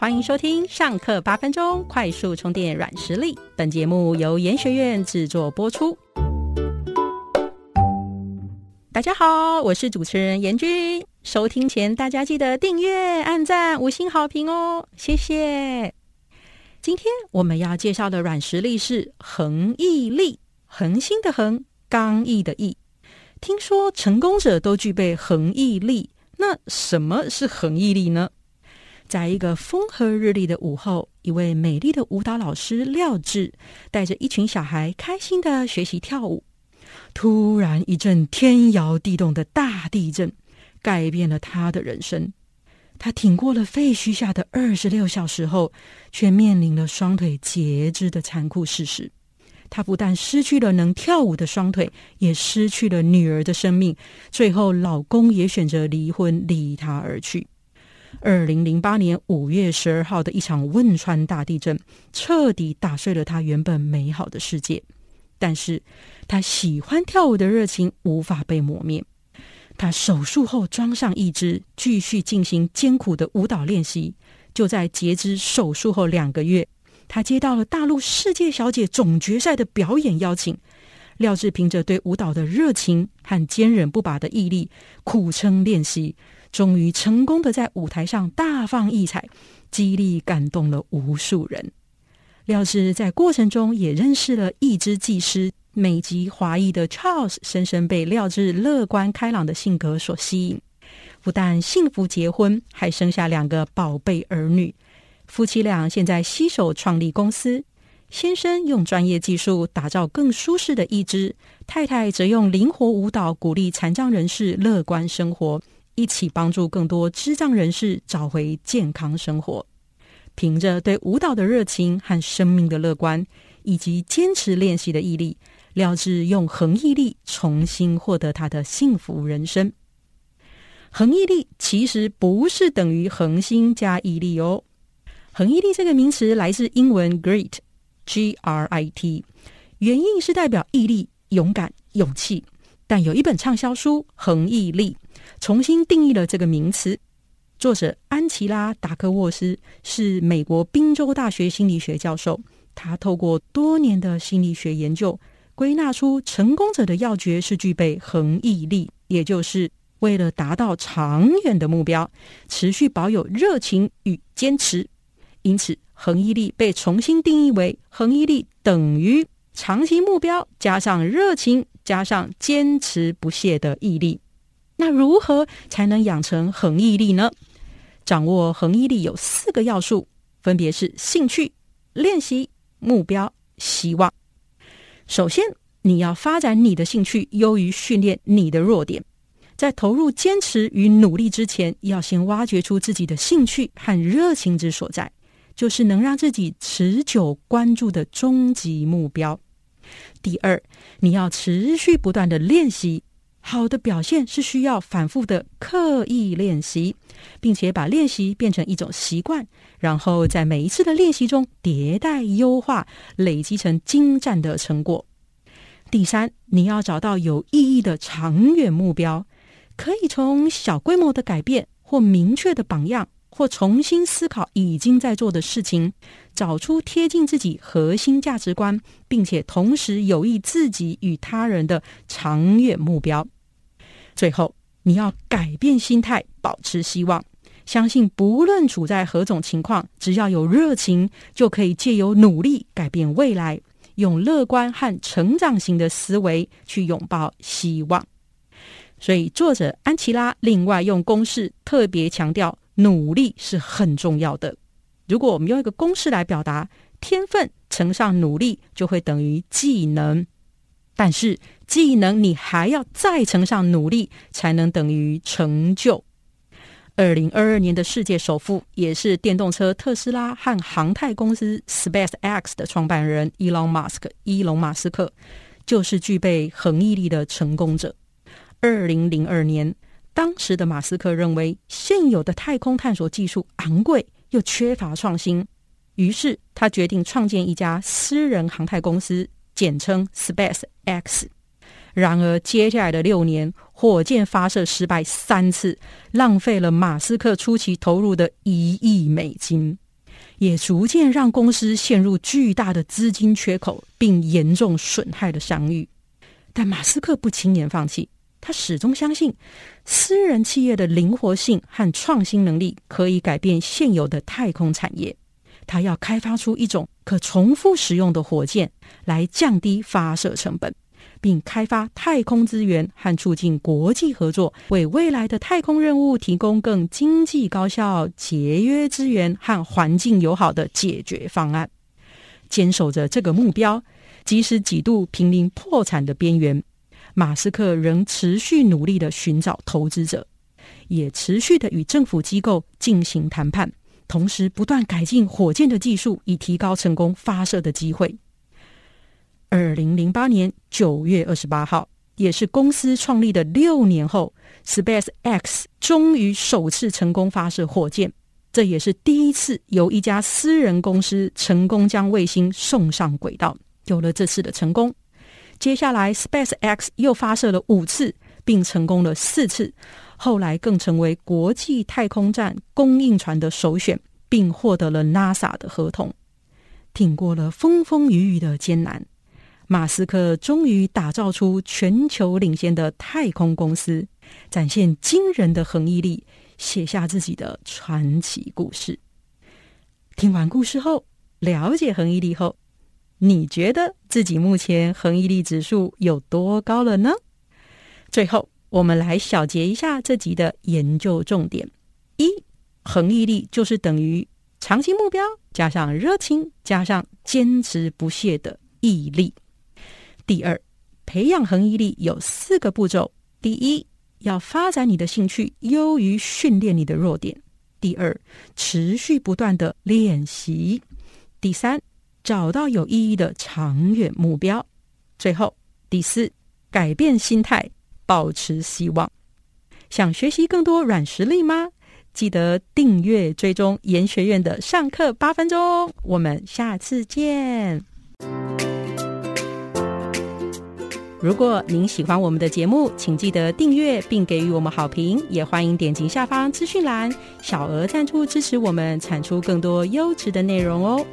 欢迎收听上课八分钟快速充电软实力。本节目由研学院制作播出。大家好，我是主持人严君。收听前，大家记得订阅、按赞、五星好评哦，谢谢。今天我们要介绍的软实力是恒毅力，恒心的恒，刚毅的毅。听说成功者都具备恒毅力，那什么是恒毅力呢？在一个风和日丽的午后，一位美丽的舞蹈老师廖智带着一群小孩开心的学习跳舞。突然，一阵天摇地动的大地震改变了他的人生。他挺过了废墟下的二十六小时后，却面临了双腿截肢的残酷事实。他不但失去了能跳舞的双腿，也失去了女儿的生命。最后，老公也选择离婚，离他而去。二零零八年五月十二号的一场汶川大地震，彻底打碎了他原本美好的世界。但是，他喜欢跳舞的热情无法被磨灭。他手术后装上义肢，继续进行艰苦的舞蹈练习。就在截肢手术后两个月，他接到了大陆世界小姐总决赛的表演邀请。廖智凭着对舞蹈的热情和坚韧不拔的毅力，苦撑练习。终于成功的在舞台上大放异彩，激励感动了无数人。廖智在过程中也认识了一支技师，美籍华裔的 Charles，深深被廖智乐观开朗的性格所吸引。不但幸福结婚，还生下两个宝贝儿女。夫妻俩现在携手创立公司，先生用专业技术打造更舒适的义肢，太太则用灵活舞蹈鼓励残障人士乐观生活。一起帮助更多智障人士找回健康生活。凭着对舞蹈的热情和生命的乐观，以及坚持练习的毅力，廖智用恒毅力重新获得他的幸福人生。恒毅力其实不是等于恒心加毅力哦。恒毅力这个名词来自英文 “grit”，G R I T，原意是代表毅力、勇敢、勇气。但有一本畅销书《恒毅力》。重新定义了这个名词。作者安琪拉·达克沃斯是美国宾州大学心理学教授。他透过多年的心理学研究，归纳出成功者的要诀是具备恒毅力，也就是为了达到长远的目标，持续保有热情与坚持。因此，恒毅力被重新定义为：恒毅力等于长期目标加上热情加上坚持不懈的毅力。那如何才能养成恒毅力呢？掌握恒毅力有四个要素，分别是兴趣、练习、目标、希望。首先，你要发展你的兴趣，优于训练你的弱点。在投入坚持与努力之前，要先挖掘出自己的兴趣和热情之所在，就是能让自己持久关注的终极目标。第二，你要持续不断的练习。好的表现是需要反复的刻意练习，并且把练习变成一种习惯，然后在每一次的练习中迭代优化，累积成精湛的成果。第三，你要找到有意义的长远目标，可以从小规模的改变，或明确的榜样，或重新思考已经在做的事情，找出贴近自己核心价值观，并且同时有益自己与他人的长远目标。最后，你要改变心态，保持希望，相信不论处在何种情况，只要有热情，就可以借由努力改变未来。用乐观和成长型的思维去拥抱希望。所以，作者安琪拉另外用公式特别强调，努力是很重要的。如果我们用一个公式来表达，天分乘上努力就会等于技能。但是技能你还要再乘上努力，才能等于成就。二零二二年的世界首富，也是电动车特斯拉和航太公司 Space X 的创办人伊隆马斯克，伊隆马斯克就是具备恒毅力的成功者。二零零二年，当时的马斯克认为现有的太空探索技术昂贵又缺乏创新，于是他决定创建一家私人航太公司。简称 Space X。然而，接下来的六年，火箭发射失败三次，浪费了马斯克初期投入的一亿美金。也逐渐让公司陷入巨大的资金缺口，并严重损害了商誉。但马斯克不轻言放弃，他始终相信私人企业的灵活性和创新能力可以改变现有的太空产业。他要开发出一种可重复使用的火箭，来降低发射成本。并开发太空资源和促进国际合作，为未来的太空任务提供更经济、高效、节约资源和环境友好的解决方案。坚守着这个目标，即使几度濒临破产的边缘，马斯克仍持续努力的寻找投资者，也持续的与政府机构进行谈判，同时不断改进火箭的技术，以提高成功发射的机会。二零零八年九月二十八号，也是公司创立的六年后，Space X 终于首次成功发射火箭。这也是第一次由一家私人公司成功将卫星送上轨道。有了这次的成功，接下来 Space X 又发射了五次，并成功了四次。后来更成为国际太空站供应船的首选，并获得了 NASA 的合同。挺过了风风雨雨的艰难。马斯克终于打造出全球领先的太空公司，展现惊人的恒毅力，写下自己的传奇故事。听完故事后，了解恒毅力后，你觉得自己目前恒毅力指数有多高了呢？最后，我们来小结一下这集的研究重点：一，恒毅力就是等于长期目标加上热情加上坚持不懈的毅力。第二，培养恒毅力有四个步骤：第一，要发展你的兴趣，优于训练你的弱点；第二，持续不断的练习；第三，找到有意义的长远目标；最后，第四，改变心态，保持希望。想学习更多软实力吗？记得订阅追踪研学院的上课八分钟。我们下次见。如果您喜欢我们的节目，请记得订阅并给予我们好评，也欢迎点击下方资讯栏小额赞助支持我们，产出更多优质的内容哦。